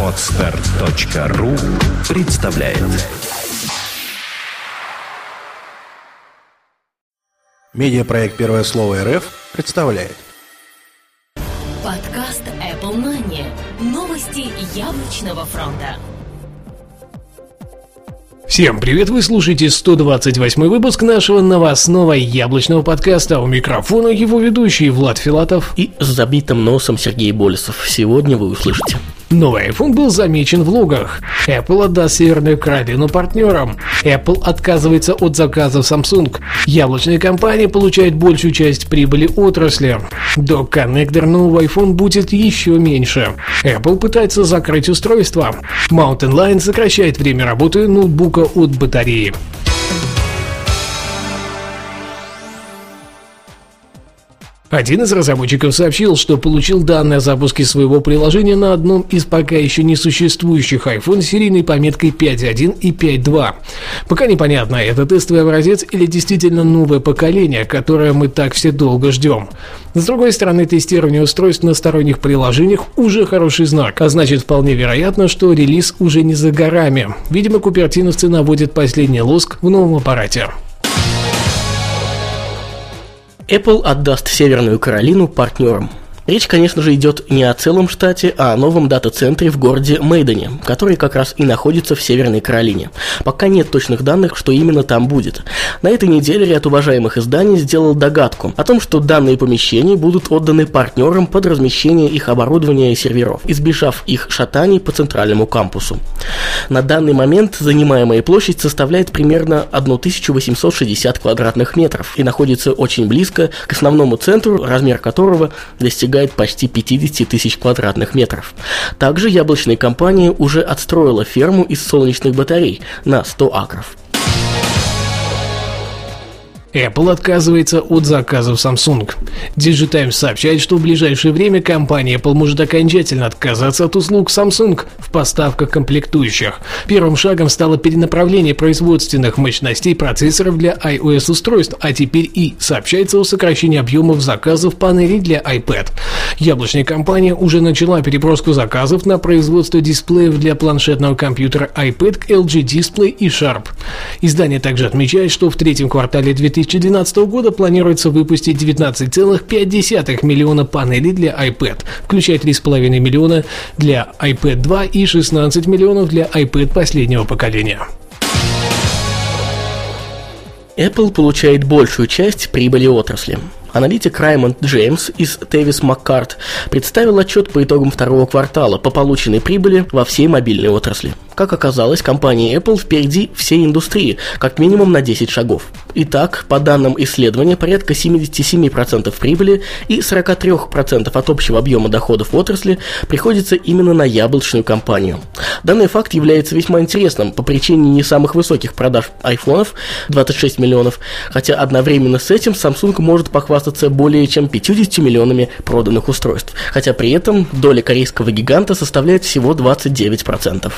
Отстар.ру представляет Медиапроект «Первое слово РФ» представляет Подкаст Apple Money. Новости яблочного фронта. Всем привет, вы слушаете 128 выпуск нашего новостного яблочного подкаста. У микрофона его ведущий Влад Филатов. И с забитым носом Сергей Болесов. Сегодня вы услышите. Новый iPhone был замечен в логах. Apple отдаст Северную Каролину партнерам. Apple отказывается от заказов Samsung. Яблочная компания получает большую часть прибыли отрасли. Док-коннектор нового iPhone будет еще меньше. Apple пытается закрыть устройство. Mountain Lion сокращает время работы ноутбука от батареи. Один из разработчиков сообщил, что получил данные о запуске своего приложения на одном из пока еще не существующих iPhone с серийной пометкой 5.1 и 5.2. Пока непонятно, это тестовый образец или действительно новое поколение, которое мы так все долго ждем. С другой стороны, тестирование устройств на сторонних приложениях уже хороший знак, а значит вполне вероятно, что релиз уже не за горами. Видимо, купертиновцы наводят последний лоск в новом аппарате. Apple отдаст Северную Каролину партнерам. Речь, конечно же, идет не о целом штате, а о новом дата-центре в городе Мейдене, который как раз и находится в Северной Каролине. Пока нет точных данных, что именно там будет. На этой неделе ряд уважаемых изданий сделал догадку о том, что данные помещения будут отданы партнерам под размещение их оборудования и серверов, избежав их шатаний по центральному кампусу. На данный момент занимаемая площадь составляет примерно 1860 квадратных метров и находится очень близко к основному центру, размер которого достигает почти 50 тысяч квадратных метров. Также яблочная компания уже отстроила ферму из солнечных батарей на 100 акров. Apple отказывается от заказов Samsung. Digitimes сообщает, что в ближайшее время компания Apple может окончательно отказаться от услуг Samsung в поставках комплектующих. Первым шагом стало перенаправление производственных мощностей процессоров для iOS-устройств, а теперь и сообщается о сокращении объемов заказов панелей для iPad. Яблочная компания уже начала переброску заказов на производство дисплеев для планшетного компьютера iPad LG Display и Sharp. Издание также отмечает, что в третьем квартале 2000 2012 года планируется выпустить 19,5 миллиона панелей для iPad, включая 3,5 миллиона для iPad 2 и 16 миллионов для iPad последнего поколения. Apple получает большую часть прибыли отрасли. Аналитик Раймонд Джеймс из Тевис Маккарт представил отчет по итогам второго квартала по полученной прибыли во всей мобильной отрасли. Как оказалось, компания Apple впереди всей индустрии, как минимум на 10 шагов. Итак, по данным исследования, порядка 77% прибыли и 43% от общего объема доходов отрасли приходится именно на яблочную компанию. Данный факт является весьма интересным по причине не самых высоких продаж айфонов 26 миллионов, хотя одновременно с этим Samsung может похвастаться более чем 50 миллионами проданных устройств, хотя при этом доля корейского гиганта составляет всего 29%.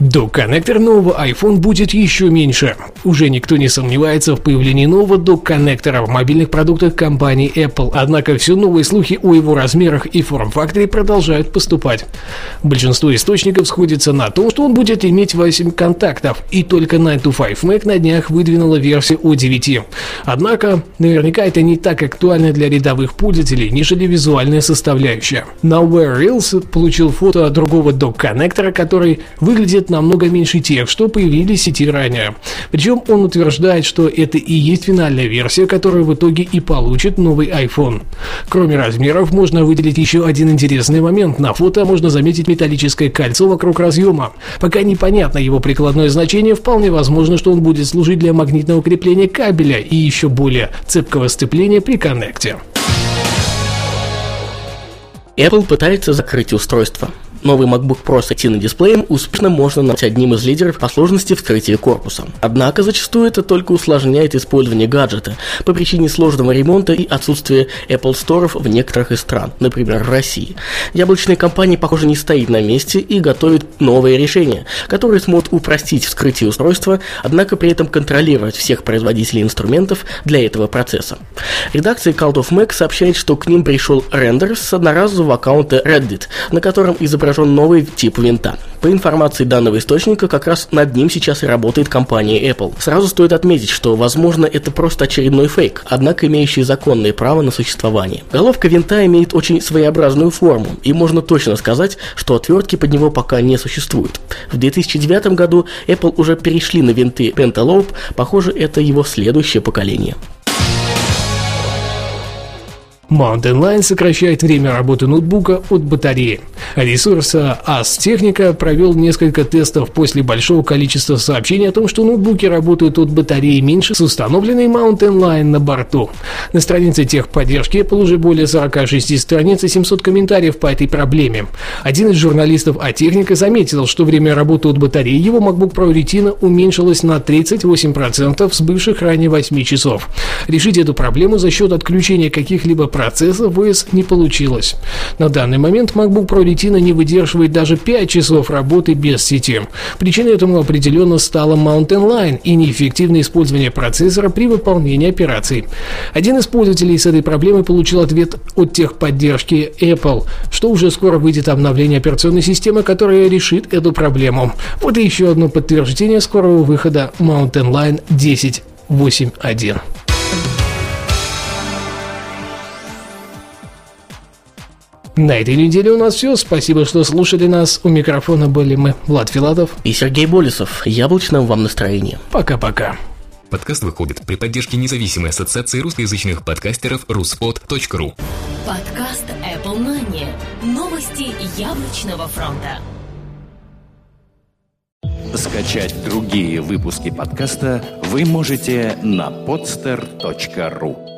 Док-коннектор нового iPhone будет еще меньше. Уже никто не сомневается в появлении нового док-коннектора в мобильных продуктах компании Apple, однако все новые слухи о его размерах и форм-факторе продолжают поступать. Большинство источников сходится на том, что он будет иметь 8 контактов, и только 9 to 5 Mac на днях выдвинула версию о 9. Однако, наверняка это не так актуально для рядовых пользователей, нежели визуальная составляющая. Nowhere Reels получил фото другого док-коннектора, который выглядит намного меньше тех, что появились в сети ранее. Причем он утверждает, что это и есть финальная версия, которая в итоге и получит новый iPhone. Кроме размеров, можно выделить еще один интересный момент. На фото можно заметить металлическое кольцо вокруг разъема. Пока непонятно его прикладное значение, вполне возможно, что он будет служить для магнитного крепления кабеля и еще более цепкого сцепления при коннекте. Apple пытается закрыть устройство. Новый MacBook Pro с Retina дисплеем успешно можно назвать одним из лидеров по сложности вскрытия корпуса. Однако зачастую это только усложняет использование гаджета по причине сложного ремонта и отсутствия Apple Store в некоторых из стран, например, в России. Яблочная компания, похоже, не стоит на месте и готовит новые решения, которые смогут упростить вскрытие устройства, однако при этом контролировать всех производителей инструментов для этого процесса. Редакция Cult of Mac сообщает, что к ним пришел рендер с одноразового аккаунта Reddit, на котором изображен новый тип винта. По информации данного источника, как раз над ним сейчас и работает компания Apple. Сразу стоит отметить, что, возможно, это просто очередной фейк, однако имеющий законное право на существование. Головка винта имеет очень своеобразную форму, и можно точно сказать, что отвертки под него пока не существует. В 2009 году Apple уже перешли на винты Pentalobe, похоже, это его следующее поколение. Mountain Line сокращает время работы ноутбука от батареи. Ресурс AS Техника провел несколько тестов после большого количества сообщений о том, что ноутбуки работают от батареи меньше с установленной Mountain Line на борту. На странице техподдержки Apple уже более 46 страниц и 700 комментариев по этой проблеме. Один из журналистов о техника заметил, что время работы от батареи его MacBook Pro Retina уменьшилось на 38% с бывших ранее 8 часов. Решить эту проблему за счет отключения каких-либо процесса ВС не получилось. На данный момент MacBook Pro Retina не выдерживает даже 5 часов работы без сети. Причиной этому определенно стала Mountain Line и неэффективное использование процессора при выполнении операций. Один из пользователей с этой проблемой получил ответ от техподдержки Apple, что уже скоро выйдет обновление операционной системы, которое решит эту проблему. Вот и еще одно подтверждение скорого выхода Mountain Line 10.8.1. На этой неделе у нас все. Спасибо, что слушали нас. У микрофона были мы, Влад Филатов и Сергей Болесов. Яблочного вам настроения. Пока-пока. Подкаст выходит при поддержке независимой ассоциации русскоязычных подкастеров ruspod.ru Подкаст Apple Money. Новости яблочного фронта. Скачать другие выпуски подкаста вы можете на podster.ru